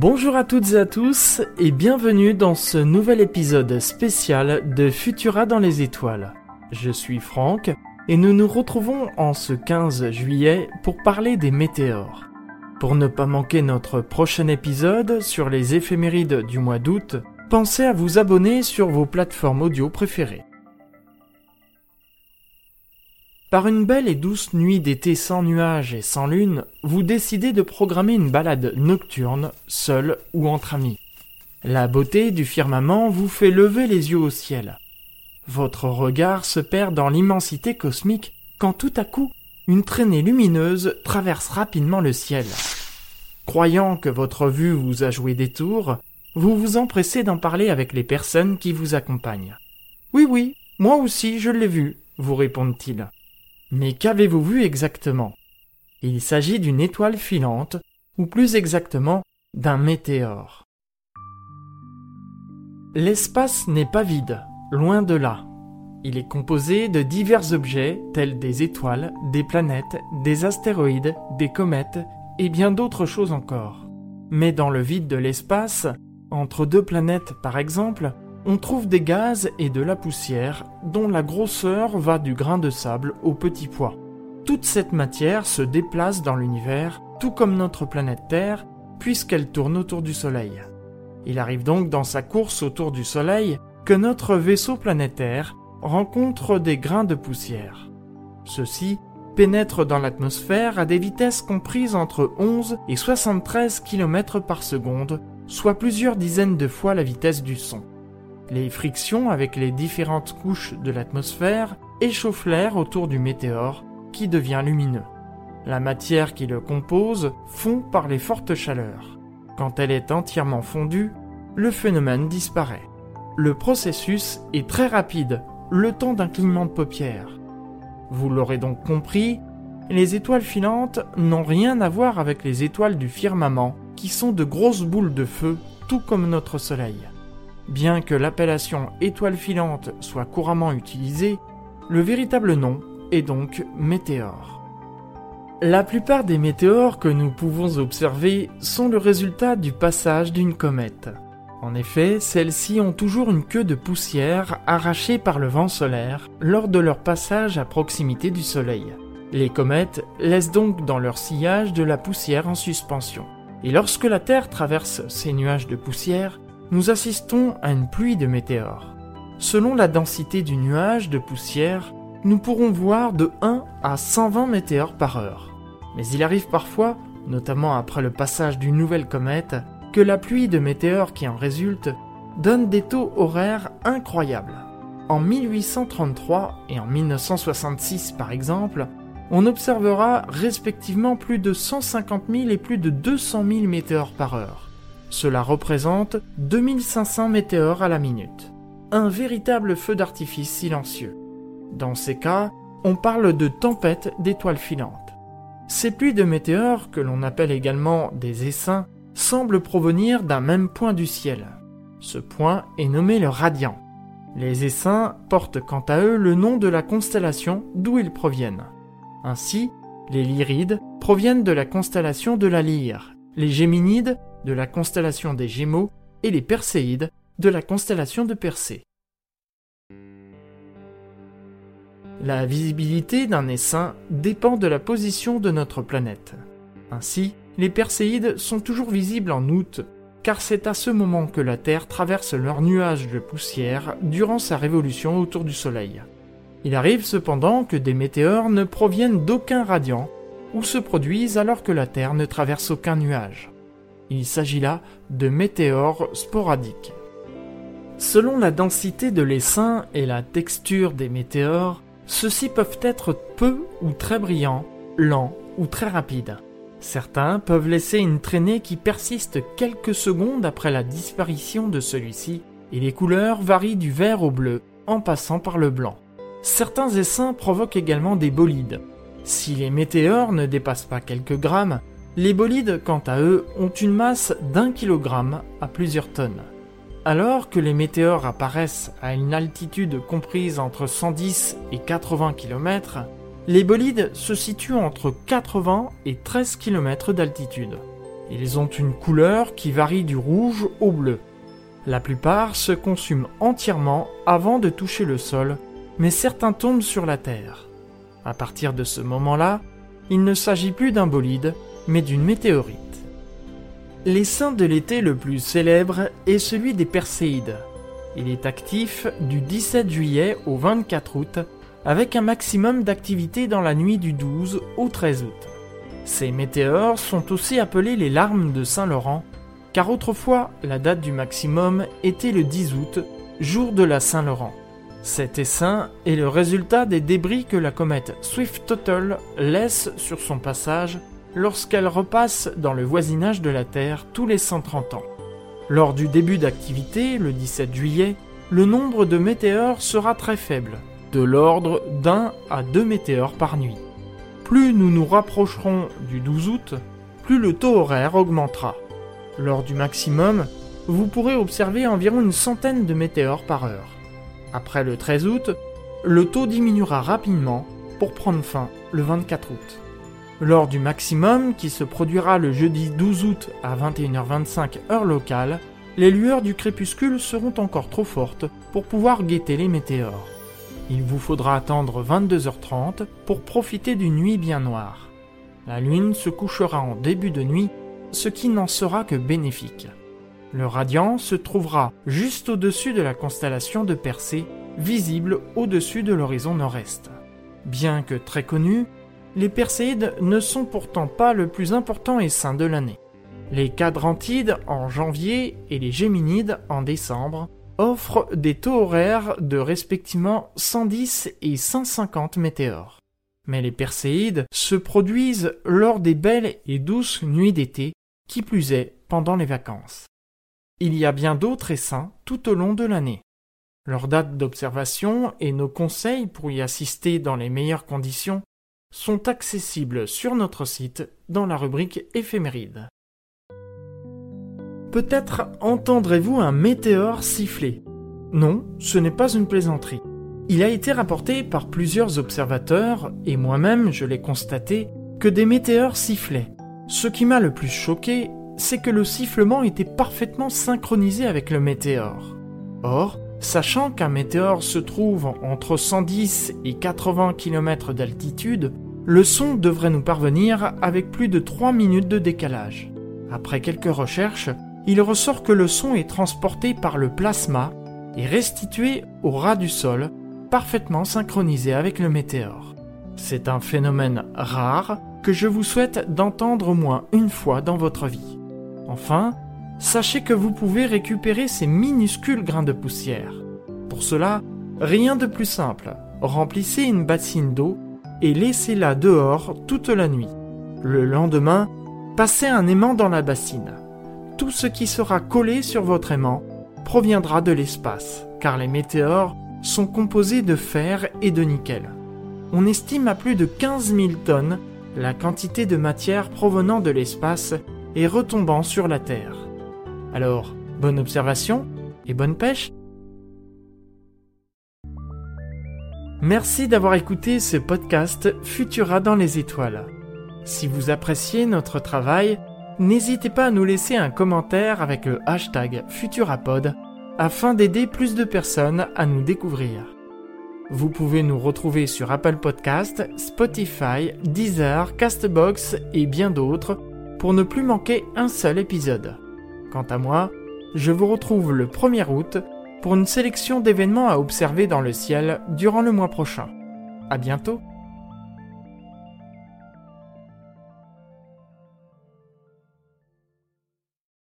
Bonjour à toutes et à tous et bienvenue dans ce nouvel épisode spécial de Futura dans les étoiles. Je suis Franck et nous nous retrouvons en ce 15 juillet pour parler des météores. Pour ne pas manquer notre prochain épisode sur les éphémérides du mois d'août, pensez à vous abonner sur vos plateformes audio préférées. Par une belle et douce nuit d'été sans nuages et sans lune, vous décidez de programmer une balade nocturne, seul ou entre amis. La beauté du firmament vous fait lever les yeux au ciel. Votre regard se perd dans l'immensité cosmique quand tout à coup, une traînée lumineuse traverse rapidement le ciel. Croyant que votre vue vous a joué des tours, vous vous empressez d'en parler avec les personnes qui vous accompagnent. Oui, oui, moi aussi je l'ai vu, vous répondent-ils. Mais qu'avez-vous vu exactement? Il s'agit d'une étoile filante, ou plus exactement d'un météore. L'espace n'est pas vide, loin de là. Il est composé de divers objets tels des étoiles, des planètes, des astéroïdes, des comètes et bien d'autres choses encore. Mais dans le vide de l'espace, entre deux planètes par exemple, on trouve des gaz et de la poussière dont la grosseur va du grain de sable au petit pois. Toute cette matière se déplace dans l'univers, tout comme notre planète Terre, puisqu'elle tourne autour du Soleil. Il arrive donc dans sa course autour du Soleil que notre vaisseau planétaire rencontre des grains de poussière. Ceux-ci pénètrent dans l'atmosphère à des vitesses comprises entre 11 et 73 km par seconde, soit plusieurs dizaines de fois la vitesse du son. Les frictions avec les différentes couches de l'atmosphère échauffent l'air autour du météore qui devient lumineux. La matière qui le compose fond par les fortes chaleurs. Quand elle est entièrement fondue, le phénomène disparaît. Le processus est très rapide, le temps d'un clignement de paupières. Vous l'aurez donc compris, les étoiles filantes n'ont rien à voir avec les étoiles du firmament, qui sont de grosses boules de feu, tout comme notre Soleil. Bien que l'appellation étoile filante soit couramment utilisée, le véritable nom est donc météore. La plupart des météores que nous pouvons observer sont le résultat du passage d'une comète. En effet, celles-ci ont toujours une queue de poussière arrachée par le vent solaire lors de leur passage à proximité du Soleil. Les comètes laissent donc dans leur sillage de la poussière en suspension. Et lorsque la Terre traverse ces nuages de poussière, nous assistons à une pluie de météores. Selon la densité du nuage de poussière, nous pourrons voir de 1 à 120 météores par heure. Mais il arrive parfois, notamment après le passage d'une nouvelle comète, que la pluie de météores qui en résulte donne des taux horaires incroyables. En 1833 et en 1966 par exemple, on observera respectivement plus de 150 000 et plus de 200 000 météores par heure. Cela représente 2500 météores à la minute. Un véritable feu d'artifice silencieux. Dans ces cas, on parle de tempête d'étoiles filantes. Ces pluies de météores, que l'on appelle également des essaims, semblent provenir d'un même point du ciel. Ce point est nommé le radiant. Les essaims portent quant à eux le nom de la constellation d'où ils proviennent. Ainsi, les lyrides proviennent de la constellation de la Lyre, les géminides de la constellation des Gémeaux et les Perséides de la constellation de Persée. La visibilité d'un essaim dépend de la position de notre planète. Ainsi, les Perséides sont toujours visibles en août, car c'est à ce moment que la Terre traverse leur nuage de poussière durant sa révolution autour du Soleil. Il arrive cependant que des météores ne proviennent d'aucun radiant ou se produisent alors que la Terre ne traverse aucun nuage. Il s'agit là de météores sporadiques. Selon la densité de l'essaim et la texture des météores, ceux-ci peuvent être peu ou très brillants, lents ou très rapides. Certains peuvent laisser une traînée qui persiste quelques secondes après la disparition de celui-ci, et les couleurs varient du vert au bleu, en passant par le blanc. Certains essaims provoquent également des bolides. Si les météores ne dépassent pas quelques grammes, les bolides, quant à eux, ont une masse d'un kilogramme à plusieurs tonnes. Alors que les météores apparaissent à une altitude comprise entre 110 et 80 km, les bolides se situent entre 80 et 13 km d'altitude. Ils ont une couleur qui varie du rouge au bleu. La plupart se consument entièrement avant de toucher le sol, mais certains tombent sur la Terre. À partir de ce moment-là, il ne s'agit plus d'un bolide, mais d'une météorite. Les de l'été le plus célèbre est celui des Perséides. Il est actif du 17 juillet au 24 août, avec un maximum d'activité dans la nuit du 12 au 13 août. Ces météores sont aussi appelés les larmes de Saint-Laurent, car autrefois la date du maximum était le 10 août, jour de la Saint-Laurent. Cet essaim est le résultat des débris que la comète Swift-Tuttle laisse sur son passage lorsqu'elle repasse dans le voisinage de la Terre tous les 130 ans. Lors du début d'activité, le 17 juillet, le nombre de météores sera très faible, de l'ordre d'un à deux météores par nuit. Plus nous nous rapprocherons du 12 août, plus le taux horaire augmentera. Lors du maximum, vous pourrez observer environ une centaine de météores par heure. Après le 13 août, le taux diminuera rapidement pour prendre fin le 24 août. Lors du maximum, qui se produira le jeudi 12 août à 21h25 heure locale, les lueurs du crépuscule seront encore trop fortes pour pouvoir guetter les météores. Il vous faudra attendre 22h30 pour profiter d'une nuit bien noire. La lune se couchera en début de nuit, ce qui n'en sera que bénéfique. Le radiant se trouvera juste au-dessus de la constellation de Persée, visible au-dessus de l'horizon nord-est. Bien que très connu, les Perséides ne sont pourtant pas le plus important essaim de l'année. Les Cadrantides en janvier et les Géminides en décembre offrent des taux horaires de respectivement 110 et 150 météores. Mais les Perséides se produisent lors des belles et douces nuits d'été, qui plus est pendant les vacances il y a bien d'autres essaims tout au long de l'année. Leur date d'observation et nos conseils pour y assister dans les meilleures conditions sont accessibles sur notre site dans la rubrique éphéméride. Peut-être entendrez-vous un météore siffler. Non, ce n'est pas une plaisanterie. Il a été rapporté par plusieurs observateurs, et moi-même je l'ai constaté, que des météores sifflaient. Ce qui m'a le plus choqué c'est que le sifflement était parfaitement synchronisé avec le météore. Or, sachant qu'un météore se trouve entre 110 et 80 km d'altitude, le son devrait nous parvenir avec plus de 3 minutes de décalage. Après quelques recherches, il ressort que le son est transporté par le plasma et restitué au ras du sol, parfaitement synchronisé avec le météore. C'est un phénomène rare que je vous souhaite d'entendre au moins une fois dans votre vie. Enfin, sachez que vous pouvez récupérer ces minuscules grains de poussière. Pour cela, rien de plus simple. Remplissez une bassine d'eau et laissez-la dehors toute la nuit. Le lendemain, passez un aimant dans la bassine. Tout ce qui sera collé sur votre aimant proviendra de l'espace, car les météores sont composés de fer et de nickel. On estime à plus de 15 000 tonnes la quantité de matière provenant de l'espace et retombant sur la terre. Alors, bonne observation et bonne pêche Merci d'avoir écouté ce podcast Futura dans les étoiles. Si vous appréciez notre travail, n'hésitez pas à nous laisser un commentaire avec le hashtag Futurapod afin d'aider plus de personnes à nous découvrir. Vous pouvez nous retrouver sur Apple Podcast, Spotify, Deezer, Castbox et bien d'autres pour ne plus manquer un seul épisode. Quant à moi, je vous retrouve le 1er août pour une sélection d'événements à observer dans le ciel durant le mois prochain. À bientôt!